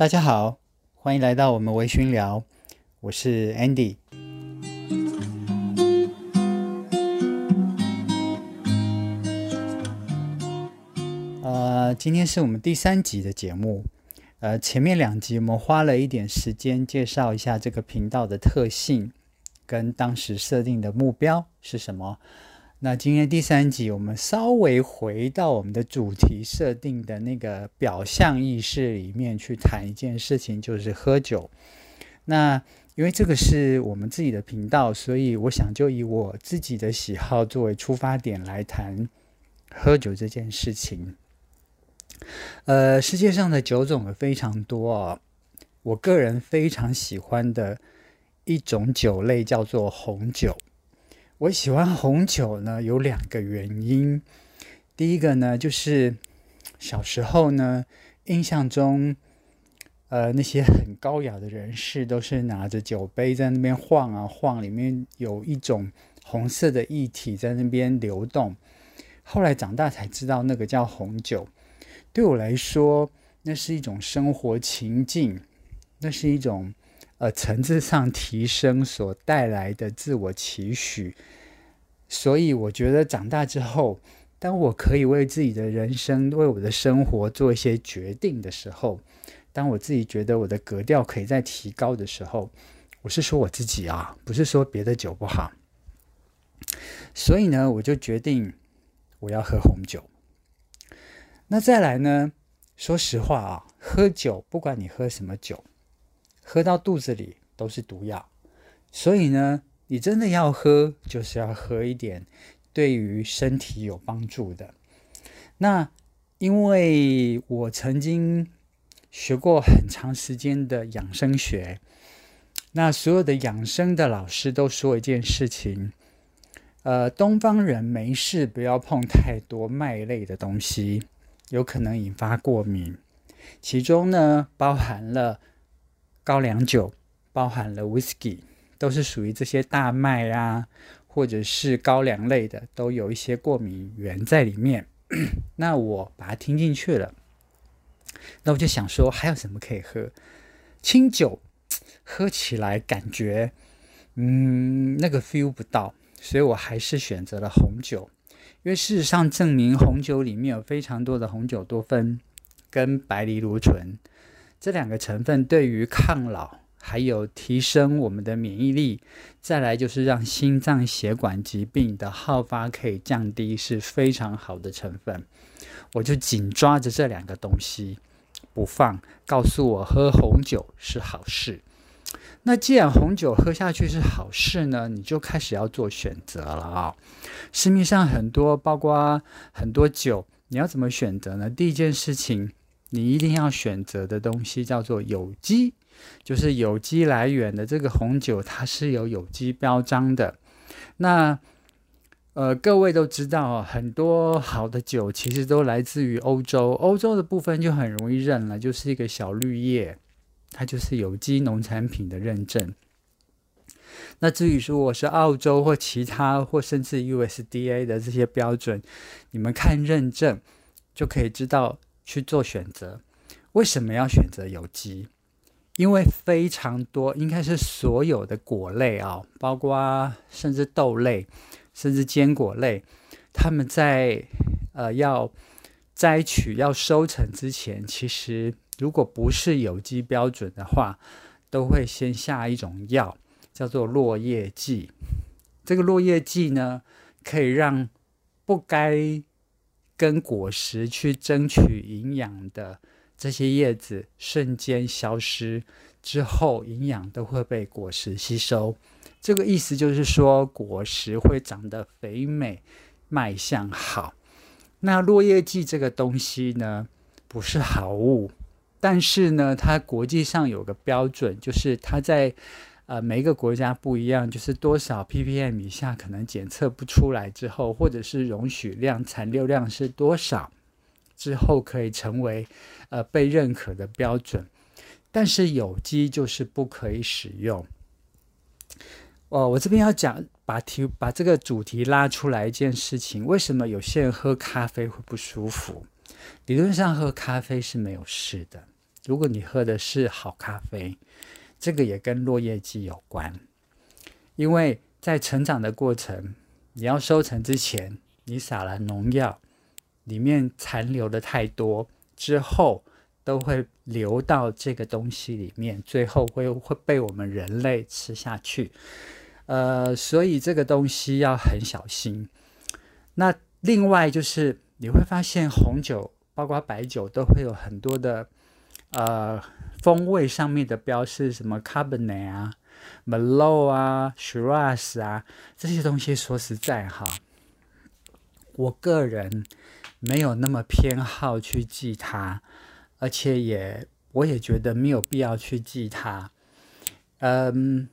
大家好，欢迎来到我们微醺聊，我是 Andy。呃，今天是我们第三集的节目。呃，前面两集我们花了一点时间介绍一下这个频道的特性，跟当时设定的目标是什么。那今天第三集，我们稍微回到我们的主题设定的那个表象意识里面去谈一件事情，就是喝酒。那因为这个是我们自己的频道，所以我想就以我自己的喜好作为出发点来谈喝酒这件事情。呃，世界上的酒种有非常多啊，我个人非常喜欢的一种酒类叫做红酒。我喜欢红酒呢，有两个原因。第一个呢，就是小时候呢，印象中，呃，那些很高雅的人士都是拿着酒杯在那边晃啊晃，里面有一种红色的液体在那边流动。后来长大才知道，那个叫红酒。对我来说，那是一种生活情境，那是一种。呃，层次上提升所带来的自我期许，所以我觉得长大之后，当我可以为自己的人生、为我的生活做一些决定的时候，当我自己觉得我的格调可以再提高的时候，我是说我自己啊，不是说别的酒不好。所以呢，我就决定我要喝红酒。那再来呢，说实话啊，喝酒不管你喝什么酒。喝到肚子里都是毒药，所以呢，你真的要喝，就是要喝一点对于身体有帮助的。那因为我曾经学过很长时间的养生学，那所有的养生的老师都说一件事情：，呃，东方人没事不要碰太多麦类的东西，有可能引发过敏。其中呢，包含了。高粱酒包含了 whisky，都是属于这些大麦啊，或者是高粱类的，都有一些过敏源在里面。那我把它听进去了，那我就想说，还有什么可以喝？清酒喝起来感觉，嗯，那个 feel 不到，所以我还是选择了红酒。因为事实上证明，红酒里面有非常多的红酒多酚跟白藜芦醇。这两个成分对于抗老，还有提升我们的免疫力，再来就是让心脏血管疾病的好发可以降低，是非常好的成分。我就紧抓着这两个东西不放，告诉我喝红酒是好事。那既然红酒喝下去是好事呢，你就开始要做选择了啊！市面上很多，包括很多酒，你要怎么选择呢？第一件事情。你一定要选择的东西叫做有机，就是有机来源的这个红酒，它是有有机标章的。那呃，各位都知道，很多好的酒其实都来自于欧洲，欧洲的部分就很容易认了，就是一个小绿叶，它就是有机农产品的认证。那至于说我是澳洲或其他或甚至 USDA 的这些标准，你们看认证就可以知道。去做选择，为什么要选择有机？因为非常多，应该是所有的果类啊，包括甚至豆类，甚至坚果类，他们在呃要摘取、要收成之前，其实如果不是有机标准的话，都会先下一种药，叫做落叶剂。这个落叶剂呢，可以让不该跟果实去争取营养的这些叶子瞬间消失之后，营养都会被果实吸收。这个意思就是说，果实会长得肥美，卖相好。那落叶剂这个东西呢，不是好物，但是呢，它国际上有个标准，就是它在。呃，每一个国家不一样，就是多少 ppm 以下可能检测不出来之后，或者是容许量残留量是多少之后，可以成为呃被认可的标准。但是有机就是不可以使用。哦，我这边要讲把题把这个主题拉出来一件事情，为什么有些人喝咖啡会不舒服？理论上喝咖啡是没有事的，如果你喝的是好咖啡，这个也跟落叶季有关，因为在成长的过程，你要收成之前，你撒了农药，里面残留的太多，之后都会流到这个东西里面，最后会会被我们人类吃下去。呃，所以这个东西要很小心。那另外就是你会发现红酒，包括白酒，都会有很多的呃风味上面的标示，什么 Cabernet 啊、Merlot 啊、Shiraz 啊这些东西。说实在哈，我个人没有那么偏好去记它，而且也我也觉得没有必要去记它。嗯。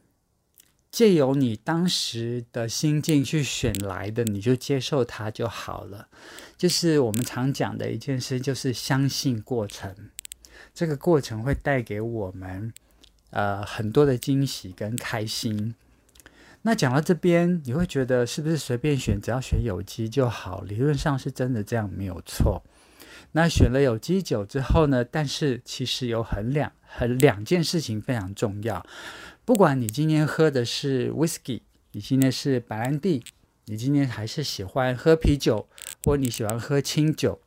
借由你当时的心境去选来的，你就接受它就好了。就是我们常讲的一件事，就是相信过程。这个过程会带给我们呃很多的惊喜跟开心。那讲到这边，你会觉得是不是随便选，只要选有机就好？理论上是真的这样没有错。那选了有机酒之后呢？但是其实有很两很两件事情非常重要。不管你今天喝的是 whisky，你今天是白兰地，你今天还是喜欢喝啤酒，或你喜欢喝清酒，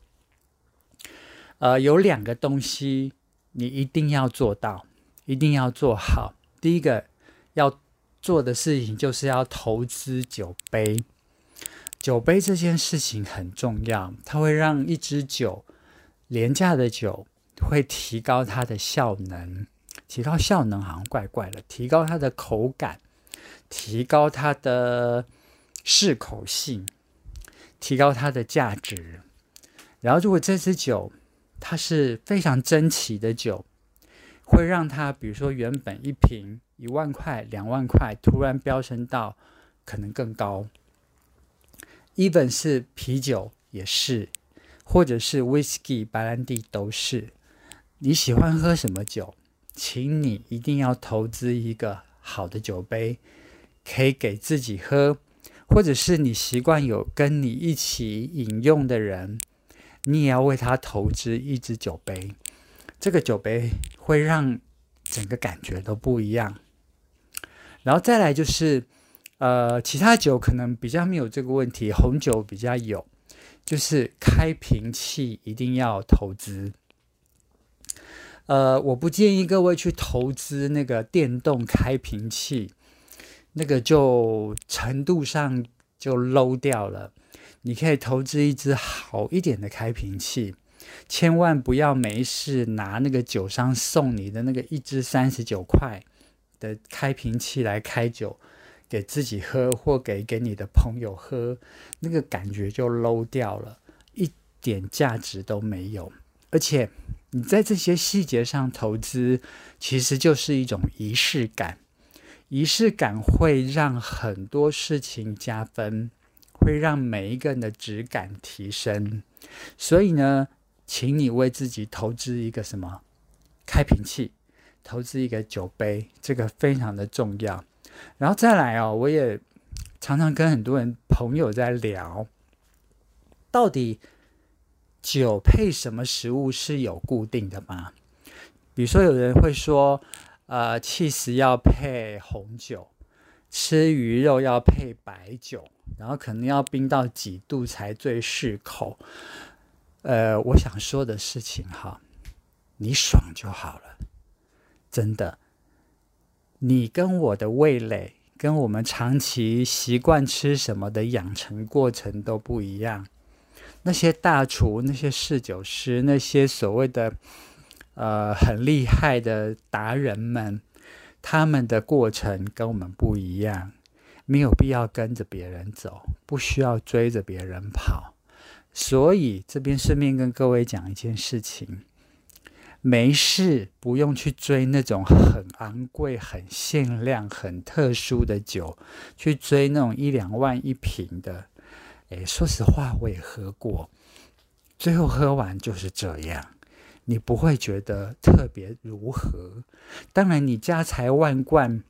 呃，有两个东西你一定要做到，一定要做好。第一个要做的事情就是要投资酒杯，酒杯这件事情很重要，它会让一支酒廉价的酒会提高它的效能。提高效能好像怪怪的，提高它的口感，提高它的适口性，提高它的价值。然后，如果这支酒它是非常珍奇的酒，会让它，比如说原本一瓶一万块、两万块，突然飙升到可能更高。even 是啤酒也是，或者是 whisky、白兰地都是。你喜欢喝什么酒？请你一定要投资一个好的酒杯，可以给自己喝，或者是你习惯有跟你一起饮用的人，你也要为他投资一支酒杯。这个酒杯会让整个感觉都不一样。然后再来就是，呃，其他酒可能比较没有这个问题，红酒比较有，就是开瓶器一定要投资。呃，我不建议各位去投资那个电动开瓶器，那个就程度上就 low 掉了。你可以投资一支好一点的开瓶器，千万不要没事拿那个酒商送你的那个一支三十九块的开瓶器来开酒给自己喝，或给给你的朋友喝，那个感觉就 low 掉了，一点价值都没有，而且。你在这些细节上投资，其实就是一种仪式感。仪式感会让很多事情加分，会让每一个人的质感提升。所以呢，请你为自己投资一个什么开瓶器，投资一个酒杯，这个非常的重要。然后再来哦，我也常常跟很多人朋友在聊，到底。酒配什么食物是有固定的吗？比如说，有人会说，呃，气食要配红酒，吃鱼肉要配白酒，然后可能要冰到几度才最适口。呃，我想说的事情哈，你爽就好了，真的。你跟我的味蕾，跟我们长期习惯吃什么的养成过程都不一样。那些大厨、那些侍酒师、那些所谓的呃很厉害的达人们，他们的过程跟我们不一样，没有必要跟着别人走，不需要追着别人跑。所以这边顺便跟各位讲一件事情：没事不用去追那种很昂贵、很限量、很特殊的酒，去追那种一两万一瓶的。哎，说实话，我也喝过，最后喝完就是这样，你不会觉得特别如何。当然，你家财万贯，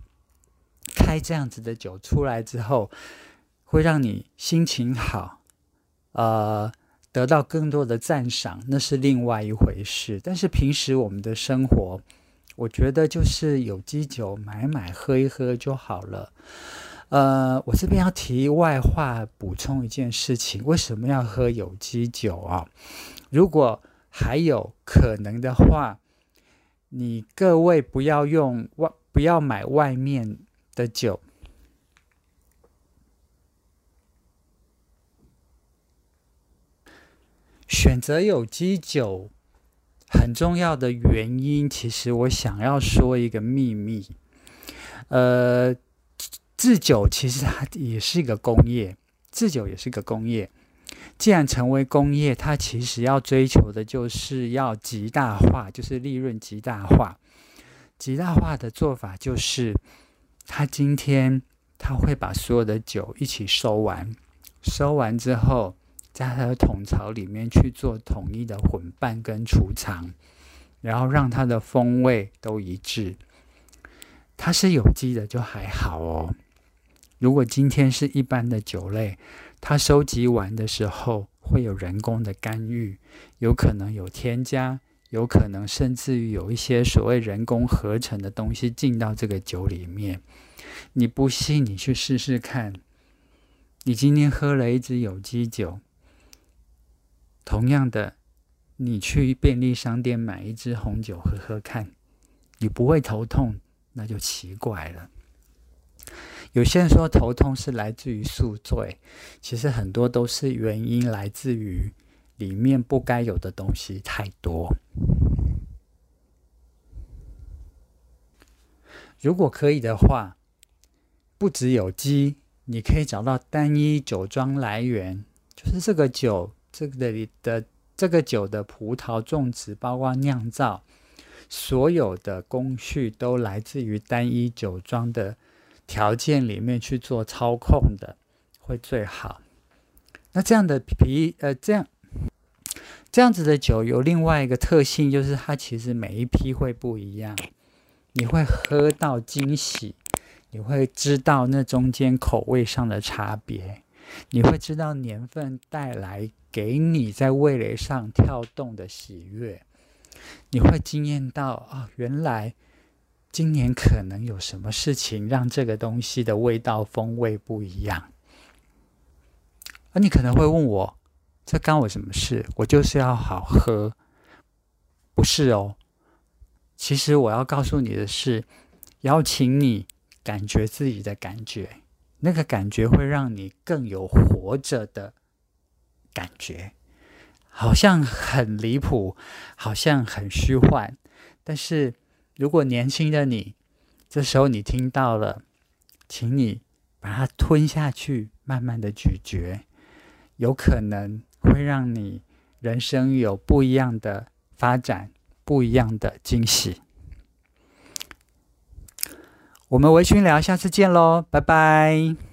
开这样子的酒出来之后，会让你心情好，呃，得到更多的赞赏，那是另外一回事。但是平时我们的生活，我觉得就是有机酒买买喝一喝就好了。呃，我这边要题外话补充一件事情：为什么要喝有机酒啊？如果还有可能的话，你各位不要用外，不要买外面的酒。选择有机酒很重要的原因，其实我想要说一个秘密。呃，制酒其实它也是一个工业，制酒也是一个工业。既然成为工业，它其实要追求的就是要极大化，就是利润极大化。极大化的做法就是，他今天他会把所有的酒一起收完，收完之后。在它的桶槽里面去做统一的混拌跟储藏，然后让它的风味都一致。它是有机的就还好哦。如果今天是一般的酒类，它收集完的时候会有人工的干预，有可能有添加，有可能甚至于有一些所谓人工合成的东西进到这个酒里面。你不信，你去试试看。你今天喝了一支有机酒。同样的，你去便利商店买一支红酒喝喝看，你不会头痛，那就奇怪了。有些人说头痛是来自于宿醉，其实很多都是原因来自于里面不该有的东西太多。如果可以的话，不只有鸡，你可以找到单一酒庄来源，就是这个酒。这个里的这个酒的葡萄种植，包括酿造，所有的工序都来自于单一酒庄的条件里面去做操控的，会最好。那这样的皮，呃，这样这样子的酒有另外一个特性，就是它其实每一批会不一样，你会喝到惊喜，你会知道那中间口味上的差别，你会知道年份带来。给你在味蕾上跳动的喜悦，你会惊艳到啊！原来今年可能有什么事情让这个东西的味道风味不一样。而你可能会问我，这干我什么事？我就是要好喝，不是哦。其实我要告诉你的是，邀请你感觉自己的感觉，那个感觉会让你更有活着的。感觉好像很离谱，好像很虚幻。但是如果年轻的你，这时候你听到了，请你把它吞下去，慢慢的咀嚼，有可能会让你人生有不一样的发展，不一样的惊喜。我们微醺聊，下次见喽，拜拜。